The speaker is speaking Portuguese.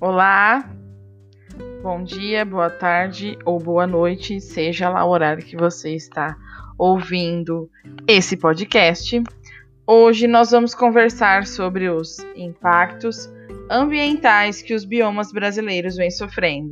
Olá, bom dia, boa tarde ou boa noite, seja lá o horário que você está ouvindo esse podcast. Hoje nós vamos conversar sobre os impactos ambientais que os biomas brasileiros vêm sofrendo.